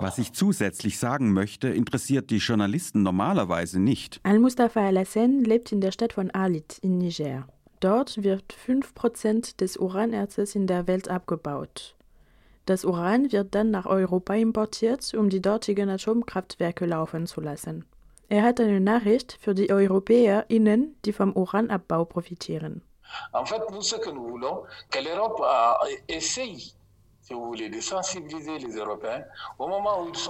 Was ich zusätzlich sagen möchte, interessiert die Journalisten normalerweise nicht. Al-Mustafa Al-Hassen lebt in der Stadt von Alit in Niger. Dort wird 5% des Uranerzes in der Welt abgebaut. Das Uran wird dann nach Europa importiert, um die dortigen Atomkraftwerke laufen zu lassen. Er hat eine Nachricht für die EuropäerInnen, die vom Uranabbau profitieren. En fait, nous, ce que nous voulons, que l'Europe essaye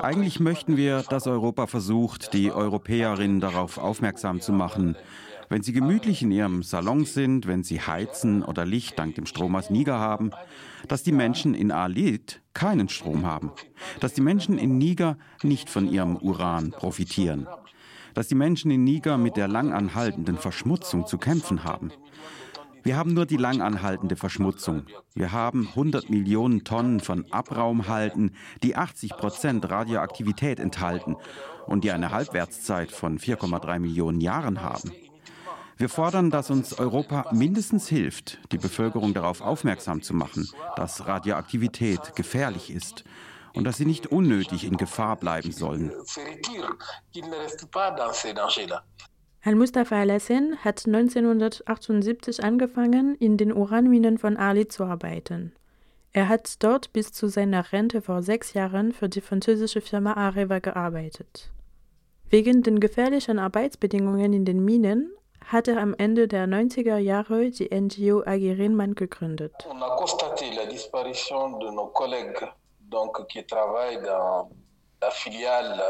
eigentlich möchten wir, dass Europa versucht, die Europäerinnen darauf aufmerksam zu machen, wenn sie gemütlich in ihrem Salon sind, wenn sie heizen oder Licht dank dem Strom aus Niger haben, dass die Menschen in Alit keinen Strom haben, dass die Menschen in Niger nicht von ihrem Uran profitieren, dass die Menschen in Niger mit der langanhaltenden Verschmutzung zu kämpfen haben, wir haben nur die langanhaltende Verschmutzung. Wir haben 100 Millionen Tonnen von Abraumhalten, die 80 Prozent Radioaktivität enthalten und die eine Halbwertszeit von 4,3 Millionen Jahren haben. Wir fordern, dass uns Europa mindestens hilft, die Bevölkerung darauf aufmerksam zu machen, dass Radioaktivität gefährlich ist und dass sie nicht unnötig in Gefahr bleiben sollen. Al-Mustafa al-Hassan hat 1978 angefangen, in den Uranminen von Ali zu arbeiten. Er hat dort bis zu seiner Rente vor sechs Jahren für die französische Firma Areva gearbeitet. Wegen den gefährlichen Arbeitsbedingungen in den Minen hat er am Ende der 90er Jahre die NGO Agirinman gegründet. On a constaté la disparition de nos collègues donc, qui filiale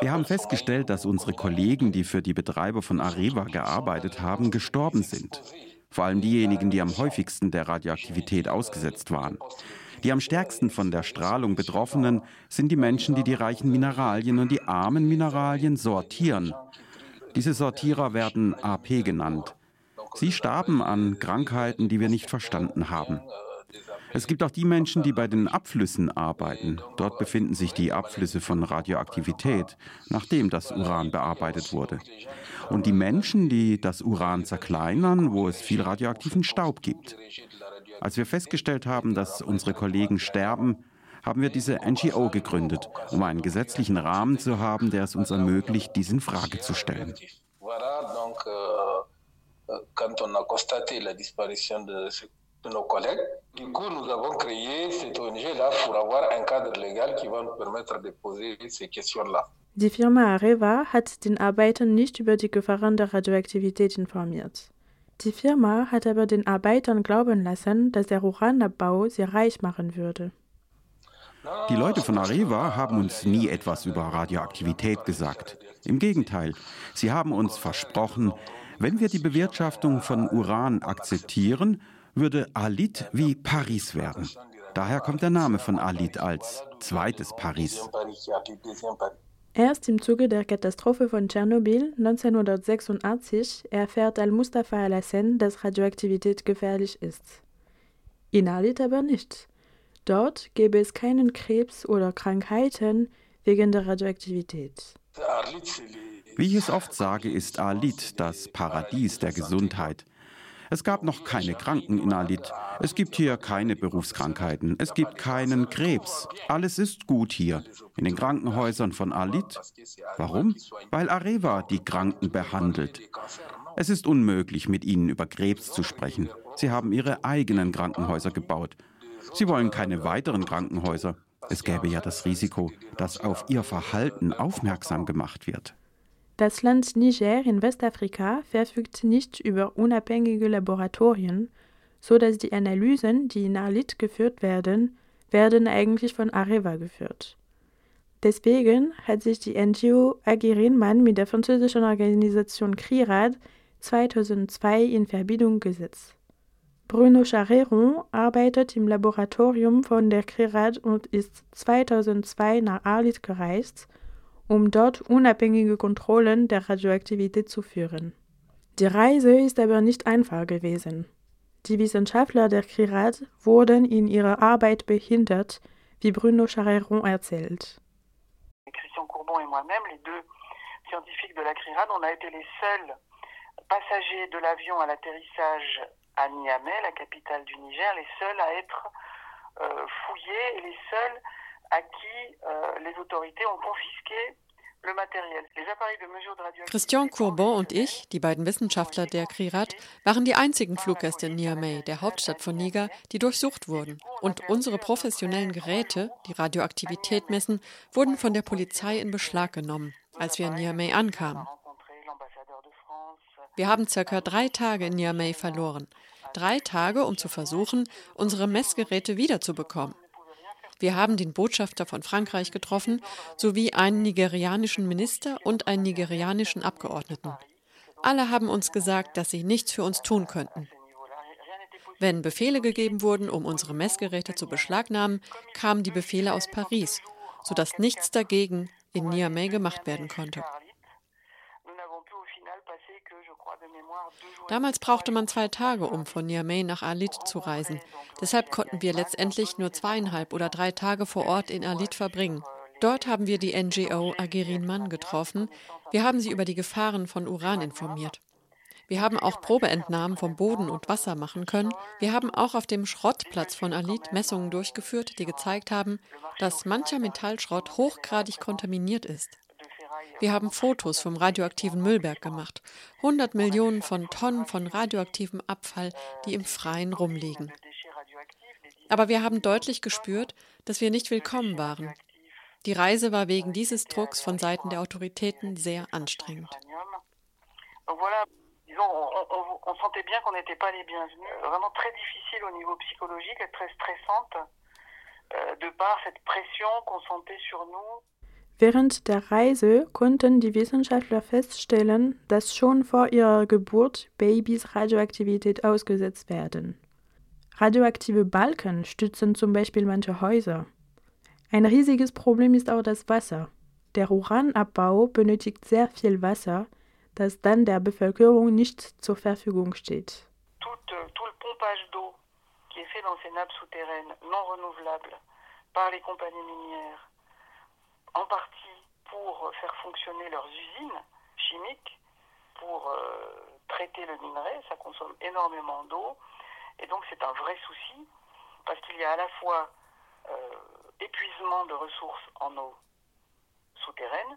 wir haben festgestellt, dass unsere Kollegen, die für die Betreiber von Areva gearbeitet haben, gestorben sind. Vor allem diejenigen, die am häufigsten der Radioaktivität ausgesetzt waren. Die am stärksten von der Strahlung Betroffenen sind die Menschen, die die reichen Mineralien und die armen Mineralien sortieren. Diese Sortierer werden AP genannt. Sie starben an Krankheiten, die wir nicht verstanden haben. Es gibt auch die Menschen, die bei den Abflüssen arbeiten. Dort befinden sich die Abflüsse von Radioaktivität, nachdem das Uran bearbeitet wurde. Und die Menschen, die das Uran zerkleinern, wo es viel radioaktiven Staub gibt. Als wir festgestellt haben, dass unsere Kollegen sterben, haben wir diese NGO gegründet, um einen gesetzlichen Rahmen zu haben, der es uns ermöglicht, dies in Frage zu stellen. Donc, euh, quand on a constaté la disparition de de nos collègues. Du coup, nous avons créé cette ONG-là pour avoir un cadre légal qui va nous permettre de poser ces questions-là. Die Firma Areva hat den Arbeitern nicht über die Gefahren der Radioaktivität informiert. Die Firma hat aber den Arbeitern glauben lassen, dass der Uranabbau sie reich machen würde. Die Leute von Areva haben uns nie etwas über Radioaktivität gesagt. Im Gegenteil, sie haben uns versprochen, wenn wir die Bewirtschaftung von Uran akzeptieren, würde Alit wie Paris werden. Daher kommt der Name von Alit als zweites Paris. Erst im Zuge der Katastrophe von Tschernobyl 1986 erfährt Al-Mustafa al-Hassan, dass Radioaktivität gefährlich ist. In Alit aber nicht. Dort gäbe es keinen Krebs oder Krankheiten wegen der Radioaktivität. Wie ich es oft sage, ist Alit das Paradies der Gesundheit. Es gab noch keine Kranken in Alit. Es gibt hier keine Berufskrankheiten. Es gibt keinen Krebs. Alles ist gut hier. In den Krankenhäusern von Alit. Warum? Weil Areva die Kranken behandelt. Es ist unmöglich, mit ihnen über Krebs zu sprechen. Sie haben ihre eigenen Krankenhäuser gebaut. Sie wollen keine weiteren Krankenhäuser. Es gäbe ja das Risiko, dass auf ihr Verhalten aufmerksam gemacht wird. Das Land Niger in Westafrika verfügt nicht über unabhängige Laboratorien, so dass die Analysen, die in Arlit geführt werden, werden eigentlich von Areva geführt. Deswegen hat sich die NGO Agirinman mit der französischen Organisation CRIRAD 2002 in Verbindung gesetzt. Bruno Chareron arbeitet im Laboratorium von der CRIRAD und ist 2002 nach Arlit gereist um dort unabhängige Kontrollen der Radioaktivität zu führen. Die Reise ist aber nicht einfach gewesen. Die Wissenschaftler der CRIRAD wurden in ihrer Arbeit behindert, wie Bruno Chareron erzählt. Christian Courbon et moi-même, les deux scientifiques de la CRIRAD, on a été les seuls passagers de l'avion à l'atterrissage à Niamey, la capitale du Niger, les seuls à être euh, fouillés et les seuls à qui euh, les autorités ont confisqué Christian Courbon und ich, die beiden Wissenschaftler der CRIRAT, waren die einzigen Fluggäste in Niamey, der Hauptstadt von Niger, die durchsucht wurden. Und unsere professionellen Geräte, die Radioaktivität messen, wurden von der Polizei in Beschlag genommen, als wir in Niamey ankamen. Wir haben circa drei Tage in Niamey verloren. Drei Tage, um zu versuchen, unsere Messgeräte wiederzubekommen. Wir haben den Botschafter von Frankreich getroffen, sowie einen nigerianischen Minister und einen nigerianischen Abgeordneten. Alle haben uns gesagt, dass sie nichts für uns tun könnten. Wenn Befehle gegeben wurden, um unsere Messgeräte zu beschlagnahmen, kamen die Befehle aus Paris, sodass nichts dagegen in Niamey gemacht werden konnte. Damals brauchte man zwei Tage, um von Niamey nach Alit zu reisen. Deshalb konnten wir letztendlich nur zweieinhalb oder drei Tage vor Ort in Alit verbringen. Dort haben wir die NGO Agirin Mann getroffen. Wir haben sie über die Gefahren von Uran informiert. Wir haben auch Probeentnahmen vom Boden und Wasser machen können. Wir haben auch auf dem Schrottplatz von Alit Messungen durchgeführt, die gezeigt haben, dass mancher Metallschrott hochgradig kontaminiert ist. Wir haben Fotos vom radioaktiven Müllberg gemacht. 100 Millionen von Tonnen von radioaktivem Abfall, die im Freien rumliegen. Aber wir haben deutlich gespürt, dass wir nicht willkommen waren. Die Reise war wegen dieses Drucks von Seiten der Autoritäten sehr anstrengend. euh, de par cette pression qu'on sentait sur nous. Während der Reise konnten die Wissenschaftler feststellen, dass schon vor ihrer Geburt Babys Radioaktivität ausgesetzt werden. Radioaktive Balken stützen zum Beispiel manche Häuser. Ein riesiges Problem ist auch das Wasser. Der Uranabbau benötigt sehr viel Wasser, das dann der Bevölkerung nicht zur Verfügung steht. Tout, euh, tout le pompage d'eau qui est fait dans ces nappes souterraines non faire fonctionner leurs usines chimiques, pour euh, traiter le minerai, ça consomme énormément d'eau. Et donc c'est un vrai souci, parce qu'il y a à la fois euh, épuisement de ressources en eau souterraine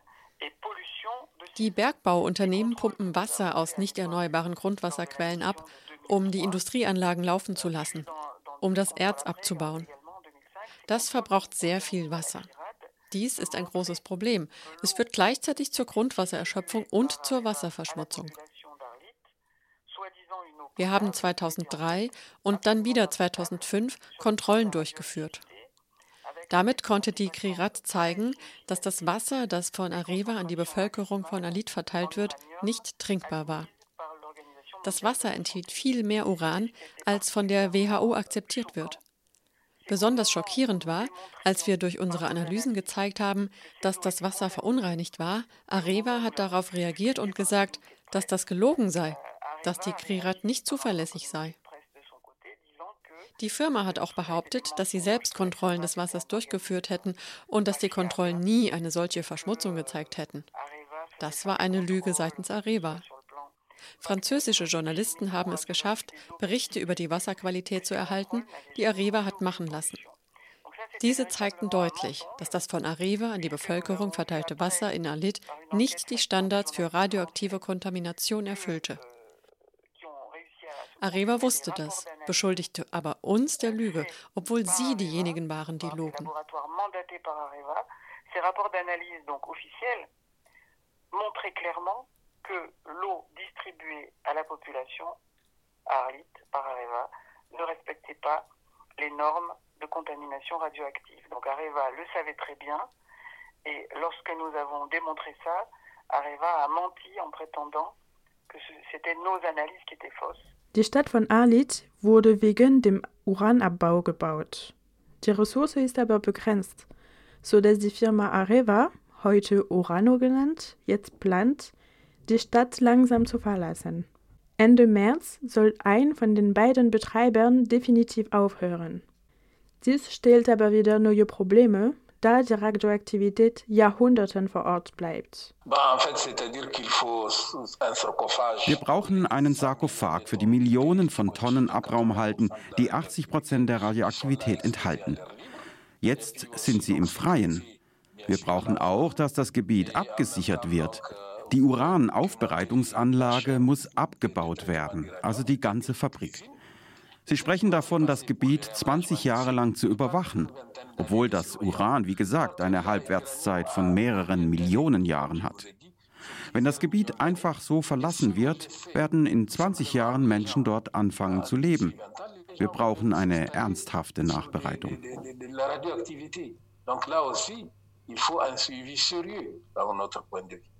Die Bergbauunternehmen pumpen Wasser aus nicht erneuerbaren Grundwasserquellen ab, um die Industrieanlagen laufen zu lassen, um das Erz abzubauen. Das verbraucht sehr viel Wasser. Dies ist ein großes Problem. Es führt gleichzeitig zur Grundwassererschöpfung und zur Wasserverschmutzung. Wir haben 2003 und dann wieder 2005 Kontrollen durchgeführt. Damit konnte die Krirat zeigen, dass das Wasser, das von Areva an die Bevölkerung von Alit verteilt wird, nicht trinkbar war. Das Wasser enthielt viel mehr Uran, als von der WHO akzeptiert wird. Besonders schockierend war, als wir durch unsere Analysen gezeigt haben, dass das Wasser verunreinigt war, Areva hat darauf reagiert und gesagt, dass das gelogen sei, dass die Krirat nicht zuverlässig sei. Die Firma hat auch behauptet, dass sie selbst Kontrollen des Wassers durchgeführt hätten und dass die Kontrollen nie eine solche Verschmutzung gezeigt hätten. Das war eine Lüge seitens Areva. Französische Journalisten haben es geschafft, Berichte über die Wasserqualität zu erhalten, die Areva hat machen lassen. Diese zeigten deutlich, dass das von Areva an die Bevölkerung verteilte Wasser in Alit nicht die Standards für radioaktive Kontamination erfüllte. Areva wusste das, beschuldigte aber uns der Lüge, obwohl sie diejenigen waren, die logen. Ces rapports d'analyse donc officiels montraient clairement que l'eau distribuée à la population à Arlit par Areva ne respectait pas les normes de contamination radioactive. Donc Areva le savait très bien et lorsque nous avons démontré ça, Areva a menti en prétendant que c'était nos analyses qui étaient fausses. Die Stadt von Arlit wurde wegen dem Uranabbau gebaut. Die Ressource ist aber begrenzt, so dass die Firma Areva, heute Urano genannt, jetzt plant, die Stadt langsam zu verlassen. Ende März soll ein von den beiden Betreibern definitiv aufhören. Dies stellt aber wieder neue Probleme, da die Radioaktivität Jahrhunderten vor Ort bleibt. Wir brauchen einen Sarkophag für die Millionen von Tonnen Abraum halten, die 80 Prozent der Radioaktivität enthalten. Jetzt sind sie im Freien. Wir brauchen auch, dass das Gebiet abgesichert wird. Die Uranaufbereitungsanlage muss abgebaut werden, also die ganze Fabrik. Sie sprechen davon, das Gebiet 20 Jahre lang zu überwachen, obwohl das Uran, wie gesagt, eine Halbwertszeit von mehreren Millionen Jahren hat. Wenn das Gebiet einfach so verlassen wird, werden in 20 Jahren Menschen dort anfangen zu leben. Wir brauchen eine ernsthafte Nachbereitung. il faut un suivi sérieux, par notre point de vue.